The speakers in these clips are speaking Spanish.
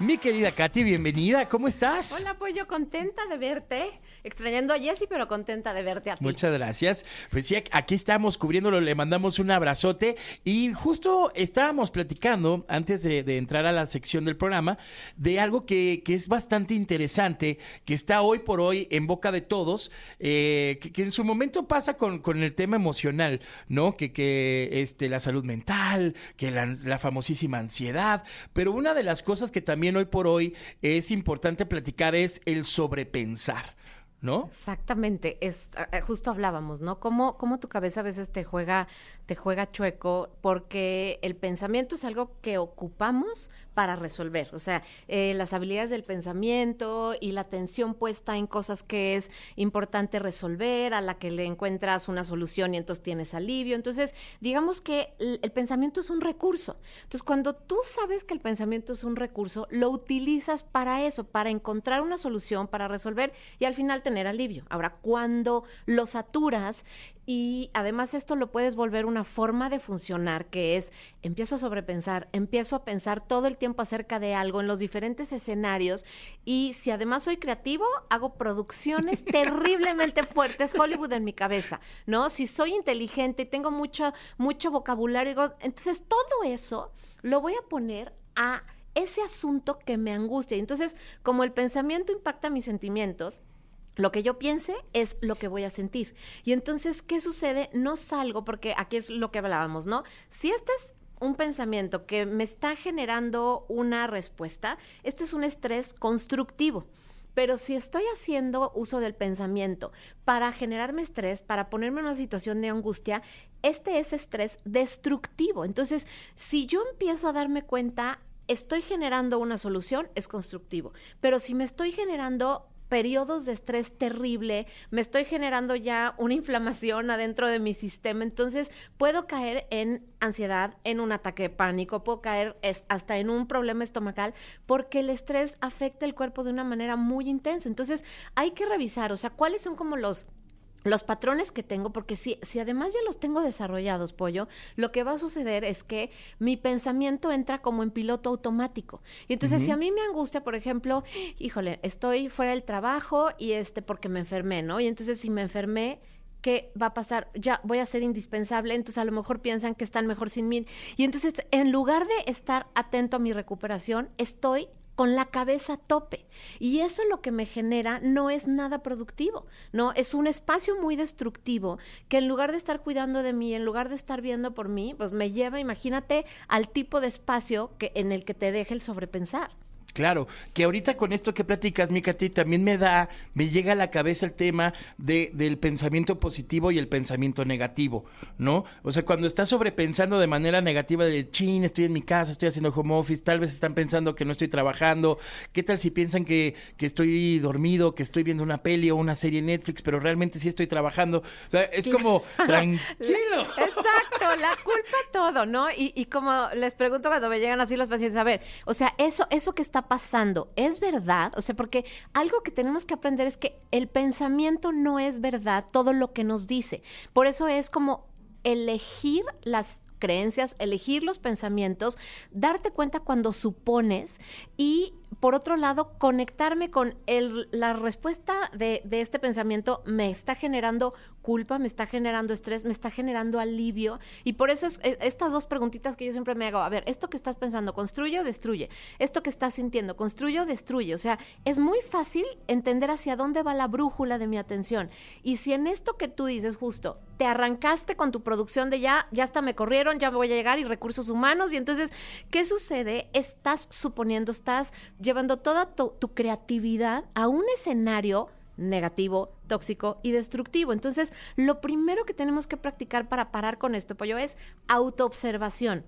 Mi querida Katy, bienvenida, ¿cómo estás? Hola, pues yo contenta de verte, extrañando a Jessy, pero contenta de verte a ti. Muchas gracias. Pues sí, aquí estamos cubriéndolo, le mandamos un abrazote y justo estábamos platicando antes de, entrar a la sección del programa de algo que, es bastante interesante, que está hoy por hoy en boca de todos, eh, que, en su momento pasa con, el tema emocional, ¿no? Que, que este, la salud mental, que la, la famosísima ansiedad, pero una de las cosas que también hoy por hoy es importante platicar es el sobrepensar. ¿No? Exactamente, es eh, justo hablábamos, ¿no? Cómo, cómo tu cabeza a veces te juega, te juega chueco, porque el pensamiento es algo que ocupamos para resolver. O sea, eh, las habilidades del pensamiento y la atención puesta en cosas que es importante resolver, a la que le encuentras una solución y entonces tienes alivio. Entonces, digamos que el, el pensamiento es un recurso. Entonces, cuando tú sabes que el pensamiento es un recurso, lo utilizas para eso, para encontrar una solución, para resolver y al final tener alivio. Ahora, cuando lo saturas y además esto lo puedes volver una forma de funcionar que es empiezo a sobrepensar, empiezo a pensar todo el tiempo acerca de algo en los diferentes escenarios y si además soy creativo, hago producciones terriblemente fuertes, Hollywood en mi cabeza, ¿no? Si soy inteligente y tengo mucho, mucho vocabulario, entonces todo eso lo voy a poner a ese asunto que me angustia. Entonces, como el pensamiento impacta mis sentimientos, lo que yo piense es lo que voy a sentir. Y entonces, ¿qué sucede? No salgo, porque aquí es lo que hablábamos, ¿no? Si este es un pensamiento que me está generando una respuesta, este es un estrés constructivo. Pero si estoy haciendo uso del pensamiento para generarme estrés, para ponerme en una situación de angustia, este es estrés destructivo. Entonces, si yo empiezo a darme cuenta, estoy generando una solución, es constructivo. Pero si me estoy generando periodos de estrés terrible, me estoy generando ya una inflamación adentro de mi sistema, entonces puedo caer en ansiedad, en un ataque de pánico, puedo caer hasta en un problema estomacal, porque el estrés afecta el cuerpo de una manera muy intensa. Entonces hay que revisar, o sea, cuáles son como los los patrones que tengo, porque si, si además ya los tengo desarrollados, pollo, lo que va a suceder es que mi pensamiento entra como en piloto automático. Y entonces, si a mí me angustia, por ejemplo, híjole, estoy fuera del trabajo y este, porque me enfermé, ¿no? Y entonces, si me enfermé, ¿qué va a pasar? Ya voy a ser indispensable, entonces a lo mejor piensan que están mejor sin mí. Y entonces, en lugar de estar atento a mi recuperación, estoy con la cabeza a tope. Y eso lo que me genera no es nada productivo, ¿no? Es un espacio muy destructivo que en lugar de estar cuidando de mí, en lugar de estar viendo por mí, pues me lleva, imagínate, al tipo de espacio que, en el que te deja el sobrepensar. Claro, que ahorita con esto que platicas, mi Katy, también me da, me llega a la cabeza el tema de, del pensamiento positivo y el pensamiento negativo, ¿no? O sea, cuando estás sobrepensando de manera negativa de, chin, estoy en mi casa, estoy haciendo home office, tal vez están pensando que no estoy trabajando, ¿qué tal si piensan que, que estoy dormido, que estoy viendo una peli o una serie Netflix, pero realmente sí estoy trabajando? O sea, es como, tranquilo. Exacto, la culpa todo, ¿no? Y, y como les pregunto cuando me llegan así los pacientes, a ver, o sea, eso, eso que está pasando es verdad, o sea, porque algo que tenemos que aprender es que el pensamiento no es verdad todo lo que nos dice. Por eso es como elegir las creencias, elegir los pensamientos, darte cuenta cuando supones y por otro lado, conectarme con la respuesta de, este pensamiento me está generando culpa, me está generando estrés, me está generando alivio. Y por eso es, estas dos preguntitas que yo siempre me hago, a ver, esto que estás pensando, ¿construye o destruye? Esto que estás sintiendo, ¿construye o destruye? O sea, es muy fácil entender hacia dónde va la brújula de mi atención. Y si en esto que tú dices justo, te arrancaste con tu producción de ya, ya hasta me corrieron, ya me voy a llegar y recursos humanos, y entonces, ¿qué sucede? Estás suponiendo, estás llevando toda tu, creatividad a un escenario negativo, tóxico y destructivo. Entonces, lo primero que tenemos que practicar para parar con esto, pollo, es autoobservación.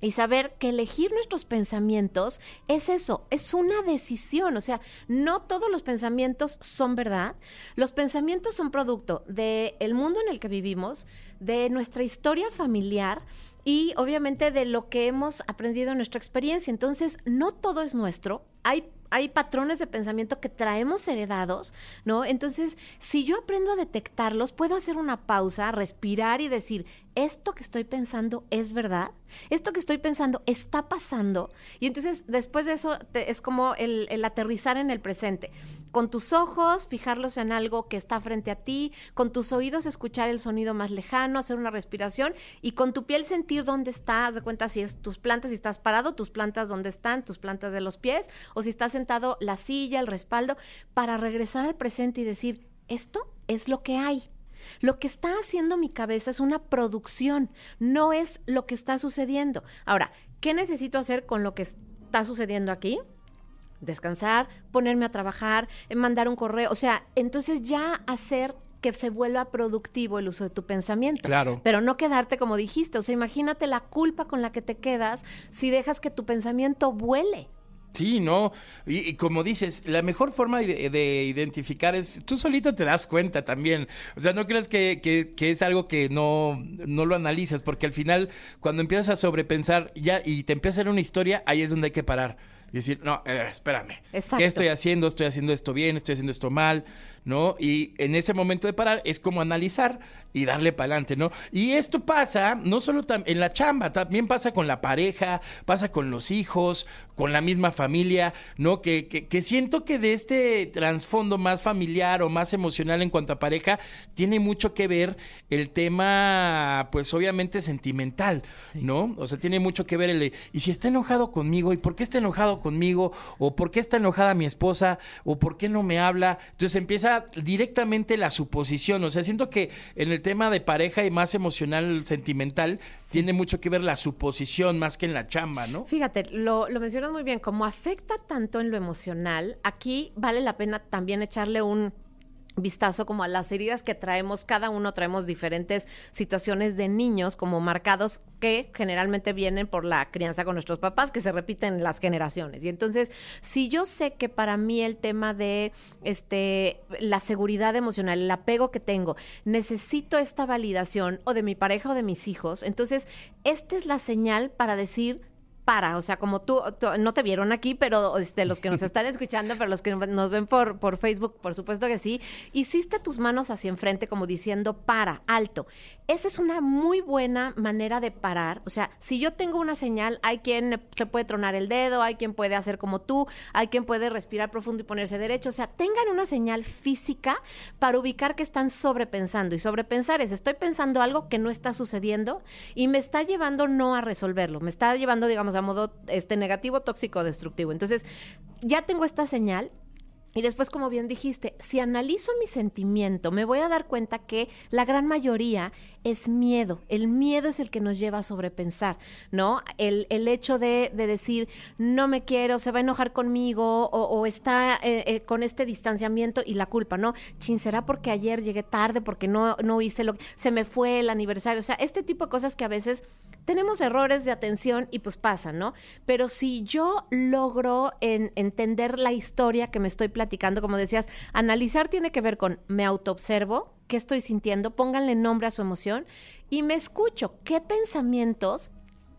Y saber que elegir nuestros pensamientos es eso, es una decisión. O sea, no todos los pensamientos son verdad. Los pensamientos son producto del mundo en el que vivimos, de nuestra historia familiar y obviamente de lo que hemos aprendido en nuestra experiencia. Entonces, no todo es nuestro. Hay hay patrones de pensamiento que traemos heredados, ¿no? Entonces, si yo aprendo a detectarlos, puedo hacer una pausa, respirar y decir, esto que estoy pensando es verdad, esto que estoy pensando está pasando. Y entonces, después de eso, es como el, el aterrizar en el presente. Con tus ojos, fijarlos en algo que está frente a ti, con tus oídos, escuchar el sonido más lejano, hacer una respiración y con tu piel sentir dónde estás, de cuenta si es tus plantas, si estás parado, tus plantas dónde están, tus plantas de los pies, o si estás sentado, la silla, el respaldo, para regresar al presente y decir, esto es lo que hay. Lo que está haciendo mi cabeza es una producción, no es lo que está sucediendo. Ahora, ¿qué necesito hacer con lo que está sucediendo aquí? Descansar, ponerme a trabajar, mandar un correo, o sea, entonces ya hacer que se vuelva productivo el uso de tu pensamiento. Claro. Pero no quedarte como dijiste, o sea, imagínate la culpa con la que te quedas si dejas que tu pensamiento vuele. Sí, no. Y, como dices, la mejor forma de, identificar es, tú solito te das cuenta también. O sea, no creas que, que, es algo que no, no, lo analizas, porque al final, cuando empiezas a sobrepensar ya y te empieza a hacer una historia, ahí es donde hay que parar. Y decir, no, eh, espérame. ¿Qué estoy haciendo? ¿Estoy haciendo esto bien? ¿Estoy haciendo esto mal? ¿no? Y en ese momento de parar es como analizar y darle para adelante, ¿no? Y esto pasa no solo en la chamba, también pasa con la pareja, pasa con los hijos, con la misma familia, ¿no? Que, que, siento que de este trasfondo más familiar o más emocional en cuanto a pareja, tiene mucho que ver el tema, pues obviamente sentimental, ¿no? O sea, tiene mucho que ver el ¿y si está enojado conmigo? ¿Y por qué está enojado conmigo? ¿O por qué está enojada mi esposa? ¿O por qué no me habla? Entonces empieza directamente la suposición. O sea, siento que en el tema de pareja y más emocional, sentimental, tiene mucho que ver la suposición más que en la chamba, ¿no? Fíjate, lo, lo mencionas muy bien. Como afecta tanto en lo emocional, aquí vale la pena también echarle un vistazo como a las heridas que traemos, cada uno traemos diferentes situaciones de niños como marcados que generalmente vienen por la crianza con nuestros papás, que se repiten las generaciones. Y entonces, si yo sé que para mí el tema de este la seguridad emocional, el apego que tengo, necesito esta validación o de mi pareja o de mis hijos, entonces esta es la señal para decir para, o sea, como tú, no te vieron aquí, pero este, los que nos están escuchando, pero los que nos ven por, por Facebook, por supuesto que sí, hiciste tus manos hacia enfrente como diciendo para, alto. Esa es una muy buena manera de parar. O sea, si yo tengo una señal, hay quien se puede tronar el dedo, hay quien puede hacer como tú, hay quien puede respirar profundo y ponerse derecho. O sea, tengan una señal física para ubicar que están sobrepensando. Y sobrepensar es, estoy pensando algo que no está sucediendo y me está llevando no a resolverlo, me está llevando, digamos, a modo este, negativo, tóxico, destructivo. Entonces, ya tengo esta señal, y después, como bien dijiste, si analizo mi sentimiento, me voy a dar cuenta que la gran mayoría es miedo. El miedo es el que nos lleva a sobrepensar, ¿no? El, el hecho de, de, decir, no me quiero, se va a enojar conmigo o, está eh, eh, con este distanciamiento y la culpa, ¿no? Chin, será porque ayer llegué tarde, porque no, no hice lo que... Se me fue el aniversario. O sea, este tipo de cosas que a veces tenemos errores de atención y pues pasa, ¿no? Pero si yo logro entender la historia que me estoy platicando, como decías, analizar tiene que ver con me autoobservo, qué estoy sintiendo, pónganle nombre a su emoción y me escucho qué pensamientos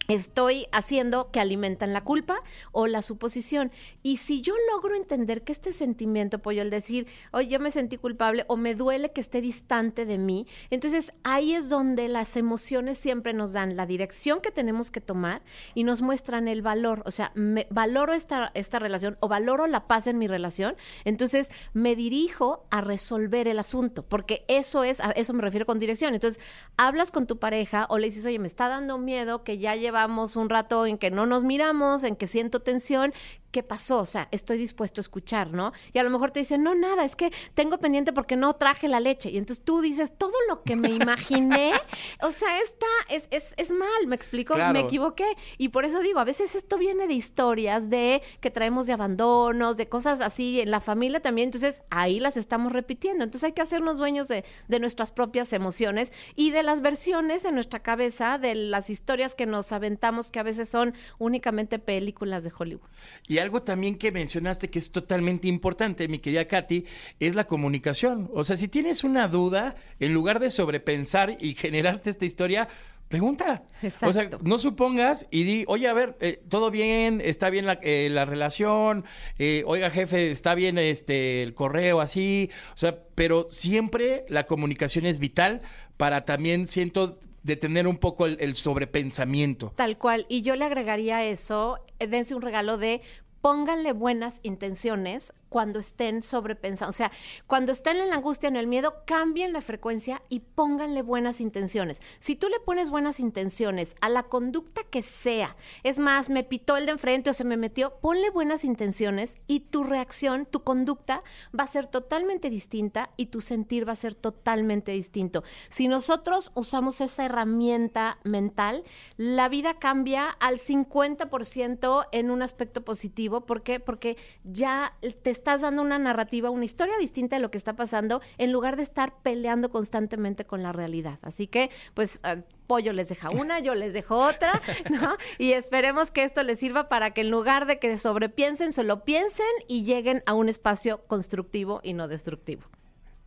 estoy haciendo que alimentan la culpa o la suposición. Y si yo logro entender que este sentimiento, pollo, el decir, oye, yo me sentí culpable o me duele que esté distante de mí, entonces ahí es donde las emociones siempre nos dan la dirección que tenemos que tomar y nos muestran el valor. O sea, valoro esta, esta relación o valoro la paz en mi relación, entonces me dirijo a resolver el asunto, porque eso es, a eso me refiero con dirección. Entonces, hablas con tu pareja o le dices, oye, me está dando miedo que ya lleva vamos un rato en que no nos miramos, en que siento tensión, ¿qué pasó? O sea, estoy dispuesto a escuchar, ¿no? Y a lo mejor te dicen, no, nada, es que tengo pendiente porque no traje la leche. Y entonces tú dices, todo lo que me imaginé, o sea, está, es, es, es mal, me explico, me equivoqué. Y por eso digo, a veces esto viene de historias de que traemos de abandonos, de cosas así en la familia también, entonces ahí las estamos repitiendo. Entonces hay que hacernos dueños de, de nuestras propias emociones y de las versiones en nuestra cabeza, de las historias que nos aventamos, que a veces son únicamente películas de Hollywood. Y algo también que mencionaste que es totalmente importante, mi querida Katy, es la comunicación. O sea, si tienes una duda, en lugar de sobrepensar y generarte esta historia, Pregunta. Exacto. O sea, no supongas y di, oye, a ver, eh, todo bien, está bien la, eh, la relación, eh, oiga, jefe, está bien este el correo así, o sea, pero siempre la comunicación es vital para también siento detener un poco el, el sobrepensamiento. Tal cual. Y yo le agregaría eso, dense un regalo de pónganle buenas intenciones cuando estén sobrepensando. O sea, cuando estén en la angustia, en el miedo, cambien la frecuencia y pónganle buenas intenciones. Si tú le pones buenas intenciones a la conducta que sea, es más, me pitó el de enfrente o se me metió, ponle buenas intenciones y tu reacción, tu conducta va a ser totalmente distinta y tu sentir va a ser totalmente distinto. Si nosotros usamos esa herramienta mental, la vida cambia al 50% en un aspecto positivo. ¿Por qué? Porque ya te estás dando una narrativa, una historia distinta de lo que está pasando, en lugar de estar peleando constantemente con la realidad. Así que, pues, ah, Pollo les deja una, yo les dejo otra, ¿no? Y esperemos que esto les sirva para que en lugar de que sobrepiensen, solo piensen y lleguen a un espacio constructivo y no destructivo.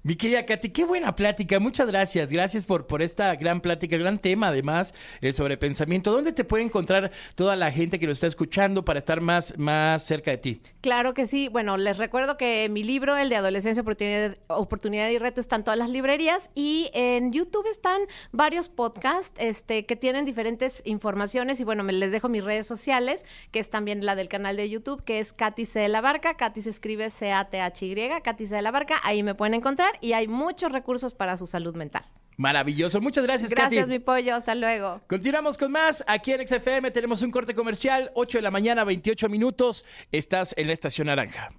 Mi querida Katy, qué buena plática. Muchas gracias. Gracias por, por esta gran plática, gran tema además, el sobrepensamiento. ¿Dónde te puede encontrar toda la gente que nos está escuchando para estar más, más cerca de ti? Claro que sí. Bueno, les recuerdo que mi libro, el de Adolescencia, Oportunidad, Oportunidad y Reto, está en todas las librerías y en YouTube están varios podcasts este, que tienen diferentes informaciones y bueno, les dejo mis redes sociales, que es también la del canal de YouTube, que es Katy C. de la Barca. Katy se escribe C-A-T-H-Y, Katy C. de la Barca. Ahí me pueden encontrar y hay muchos recursos para su salud mental. Maravilloso. Muchas gracias, Gracias, Katy. mi pollo. Hasta luego. Continuamos con más. Aquí en XFM tenemos un corte comercial, 8 de la mañana, 28 minutos. Estás en la estación naranja.